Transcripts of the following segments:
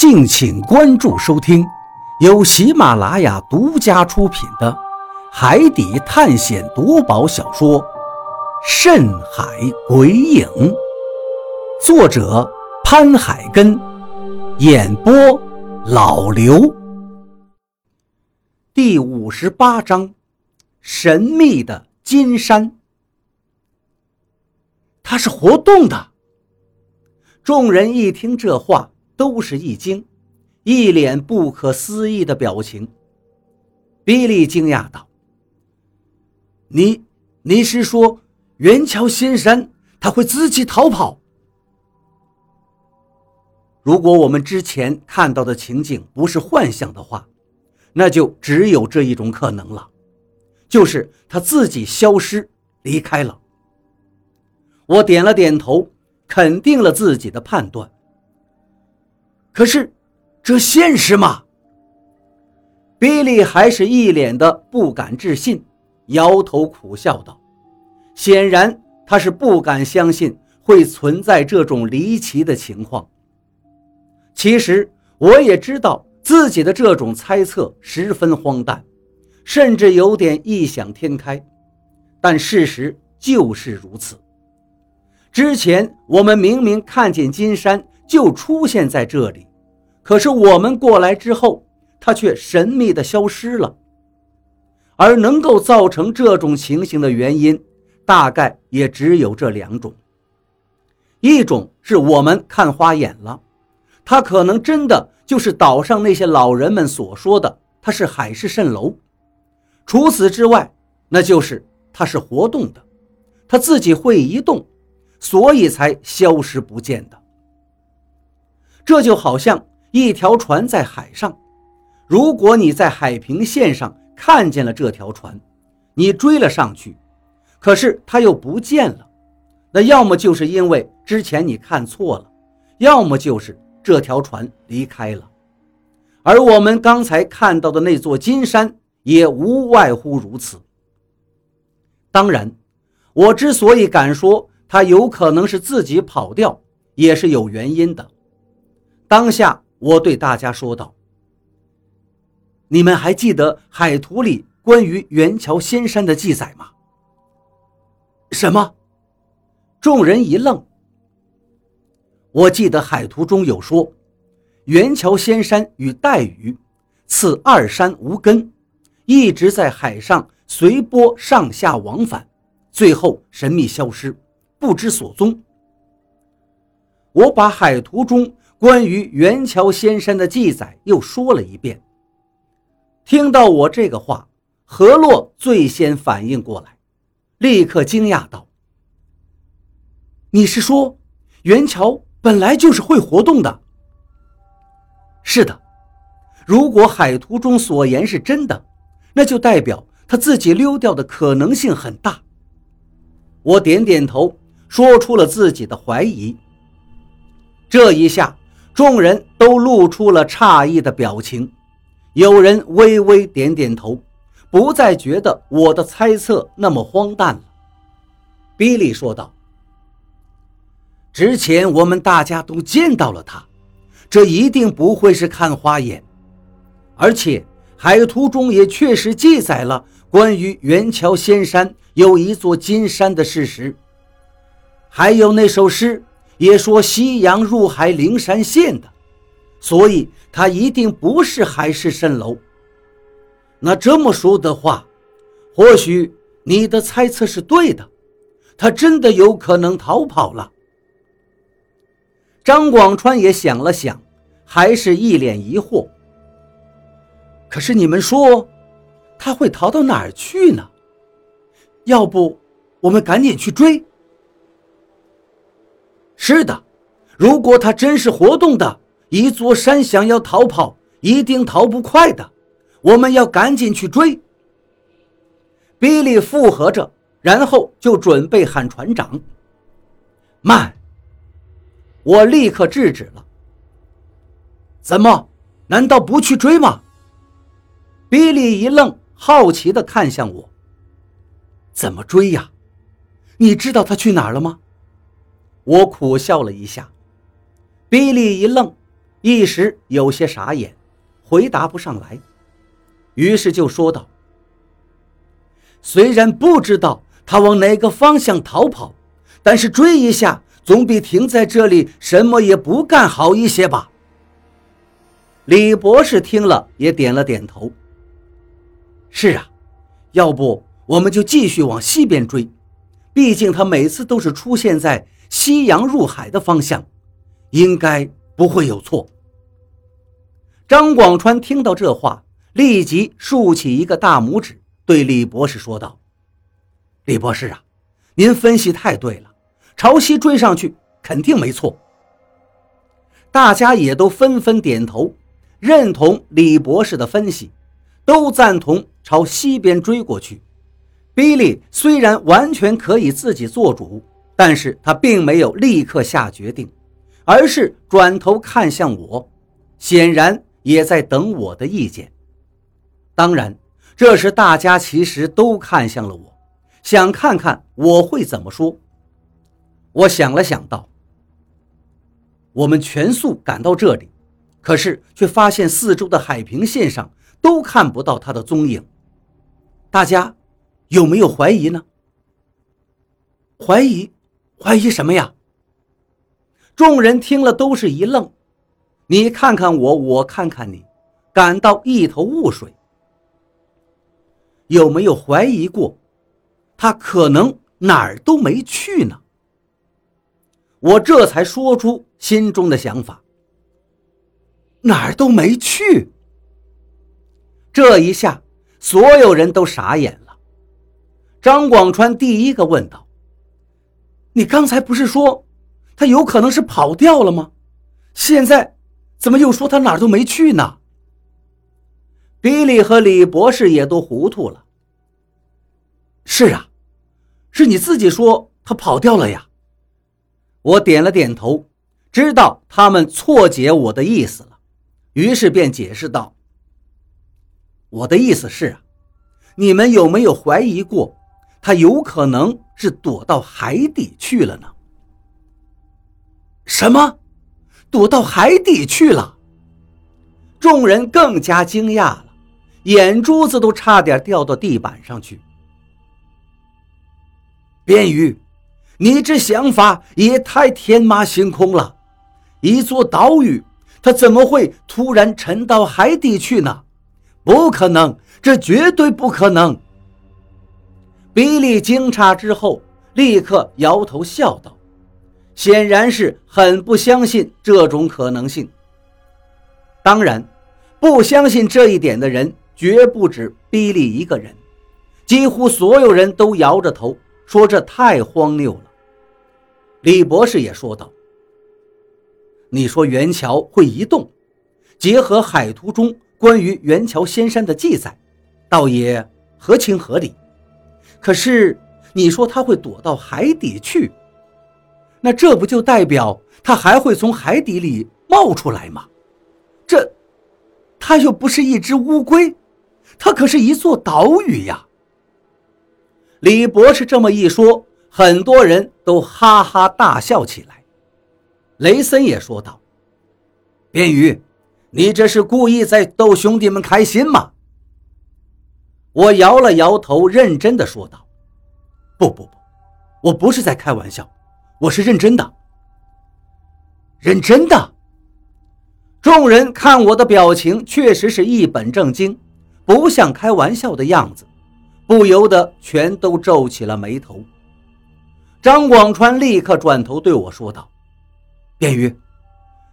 敬请关注收听，由喜马拉雅独家出品的《海底探险夺宝小说》《深海鬼影》，作者潘海根，演播老刘。第五十八章：神秘的金山。它是活动的。众人一听这话。都是一惊，一脸不可思议的表情。比利惊讶道：“你，你是说元桥仙山他会自己逃跑？如果我们之前看到的情景不是幻想的话，那就只有这一种可能了，就是他自己消失离开了。”我点了点头，肯定了自己的判断。可是，这现实吗？比利还是一脸的不敢置信，摇头苦笑道：“显然他是不敢相信会存在这种离奇的情况。其实我也知道自己的这种猜测十分荒诞，甚至有点异想天开，但事实就是如此。之前我们明明看见金山。”就出现在这里，可是我们过来之后，它却神秘的消失了。而能够造成这种情形的原因，大概也只有这两种：一种是我们看花眼了，他可能真的就是岛上那些老人们所说的，他是海市蜃楼；除此之外，那就是他是活动的，他自己会移动，所以才消失不见的。这就好像一条船在海上，如果你在海平线上看见了这条船，你追了上去，可是它又不见了，那要么就是因为之前你看错了，要么就是这条船离开了。而我们刚才看到的那座金山也无外乎如此。当然，我之所以敢说它有可能是自己跑掉，也是有原因的。当下，我对大家说道：“你们还记得海图里关于元桥仙山的记载吗？”什么？众人一愣。我记得海图中有说，元桥仙山与带雨，此二山无根，一直在海上随波上下往返，最后神秘消失，不知所踪。我把海图中。关于元桥仙山的记载又说了一遍。听到我这个话，何洛最先反应过来，立刻惊讶道：“你是说，元桥本来就是会活动的？”“是的，如果海图中所言是真的，那就代表他自己溜掉的可能性很大。”我点点头，说出了自己的怀疑。这一下。众人都露出了诧异的表情，有人微微点点头，不再觉得我的猜测那么荒诞了。比利说道：“之前我们大家都见到了他，这一定不会是看花眼，而且海图中也确实记载了关于元桥仙山有一座金山的事实，还有那首诗。”也说夕阳入海灵山现的，所以他一定不是海市蜃楼。那这么说的话，或许你的猜测是对的，他真的有可能逃跑了。张广川也想了想，还是一脸疑惑。可是你们说，他会逃到哪儿去呢？要不我们赶紧去追？是的，如果他真是活动的一座山，想要逃跑，一定逃不快的。我们要赶紧去追。比利附和着，然后就准备喊船长。慢！我立刻制止了。怎么？难道不去追吗？比利一愣，好奇地看向我。怎么追呀？你知道他去哪儿了吗？我苦笑了一下，比利一愣，一时有些傻眼，回答不上来，于是就说道：“虽然不知道他往哪个方向逃跑，但是追一下总比停在这里什么也不干好一些吧。”李博士听了也点了点头：“是啊，要不我们就继续往西边追，毕竟他每次都是出现在夕阳入海的方向，应该。”不会有错。张广川听到这话，立即竖起一个大拇指，对李博士说道：“李博士啊，您分析太对了，朝西追上去肯定没错。”大家也都纷纷点头，认同李博士的分析，都赞同朝西边追过去。比利虽然完全可以自己做主，但是他并没有立刻下决定。而是转头看向我，显然也在等我的意见。当然，这时大家其实都看向了我，想看看我会怎么说。我想了想，道：“我们全速赶到这里，可是却发现四周的海平线上都看不到他的踪影。大家有没有怀疑呢？怀疑？怀疑什么呀？”众人听了都是一愣，你看看我，我看看你，感到一头雾水。有没有怀疑过，他可能哪儿都没去呢？我这才说出心中的想法。哪儿都没去。这一下，所有人都傻眼了。张广川第一个问道：“你刚才不是说？”他有可能是跑掉了吗？现在怎么又说他哪儿都没去呢？比利和李博士也都糊涂了。是啊，是你自己说他跑掉了呀。我点了点头，知道他们错解我的意思了，于是便解释道：“我的意思是啊，你们有没有怀疑过，他有可能是躲到海底去了呢？”什么？躲到海底去了？众人更加惊讶了，眼珠子都差点掉到地板上去。边宇，你这想法也太天马行空了！一座岛屿，它怎么会突然沉到海底去呢？不可能，这绝对不可能！比利惊诧之后，立刻摇头笑道。显然是很不相信这种可能性。当然，不相信这一点的人绝不止比利一个人，几乎所有人都摇着头说这太荒谬了。李博士也说道：“你说元桥会移动，结合海图中关于元桥仙山的记载，倒也合情合理。可是你说他会躲到海底去？”那这不就代表他还会从海底里冒出来吗？这，他又不是一只乌龟，他可是一座岛屿呀！李博士这么一说，很多人都哈哈大笑起来。雷森也说道：“边宇，你这是故意在逗兄弟们开心吗？”我摇了摇头，认真的说道：“不不不，我不是在开玩笑。”我是认真的，认真的。众人看我的表情，确实是一本正经，不像开玩笑的样子，不由得全都皱起了眉头。张广川立刻转头对我说道：“便于，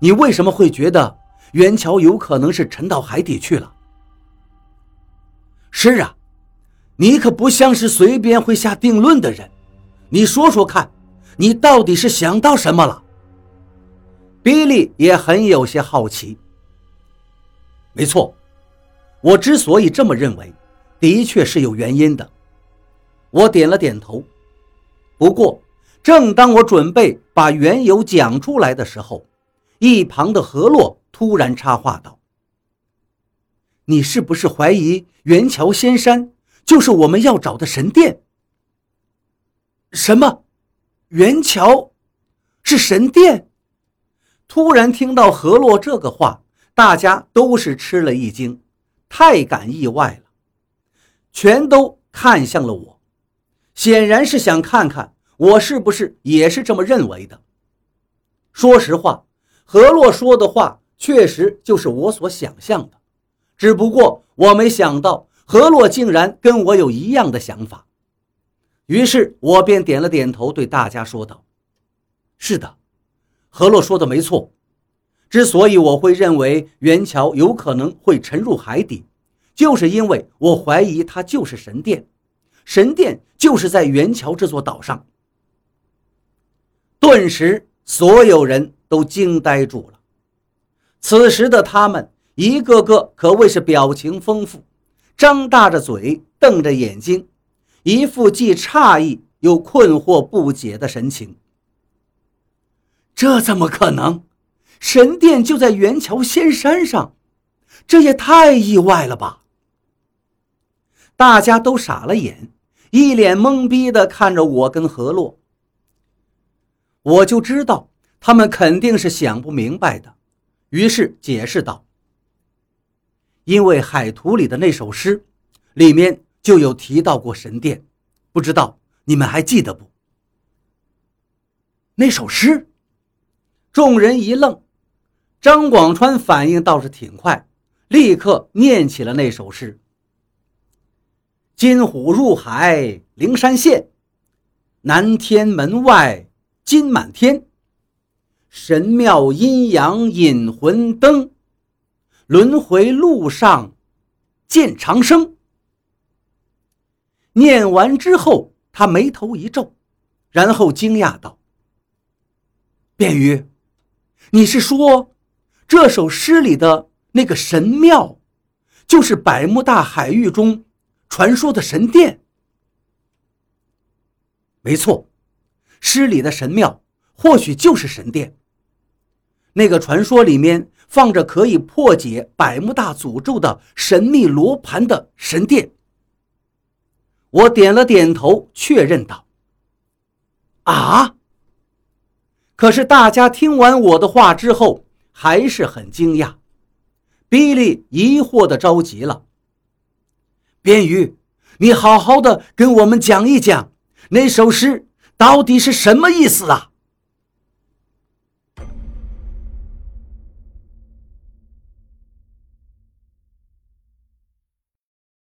你为什么会觉得元桥有可能是沉到海底去了？”“是啊，你可不像是随便会下定论的人，你说说看。”你到底是想到什么了？比利也很有些好奇。没错，我之所以这么认为，的确是有原因的。我点了点头。不过，正当我准备把缘由讲出来的时候，一旁的何洛突然插话道：“你是不是怀疑元桥仙山就是我们要找的神殿？”什么？元桥，是神殿。突然听到何洛这个话，大家都是吃了一惊，太感意外了，全都看向了我，显然是想看看我是不是也是这么认为的。说实话，何洛说的话确实就是我所想象的，只不过我没想到何洛竟然跟我有一样的想法，于是我便点了点头，对大家说道：“是的。”何洛说的没错，之所以我会认为元桥有可能会沉入海底，就是因为我怀疑它就是神殿，神殿就是在元桥这座岛上。顿时，所有人都惊呆住了。此时的他们一个个可谓是表情丰富，张大着嘴，瞪着眼睛，一副既诧异又困惑不解的神情。这怎么可能？神殿就在元桥仙山上，这也太意外了吧！大家都傻了眼，一脸懵逼的看着我跟何洛。我就知道他们肯定是想不明白的，于是解释道：“因为海图里的那首诗，里面就有提到过神殿，不知道你们还记得不？那首诗。”众人一愣，张广川反应倒是挺快，立刻念起了那首诗：“金虎入海灵山现，南天门外金满天。神庙阴阳引魂灯，轮回路上见长生。”念完之后，他眉头一皱，然后惊讶道：“便于。”你是说，这首诗里的那个神庙，就是百慕大海域中传说的神殿？没错，诗里的神庙或许就是神殿。那个传说里面放着可以破解百慕大诅咒的神秘罗盘的神殿。我点了点头，确认道：“啊。”可是大家听完我的话之后，还是很惊讶。比利疑惑的着急了：“边鱼，你好好的跟我们讲一讲，那首诗到底是什么意思啊？”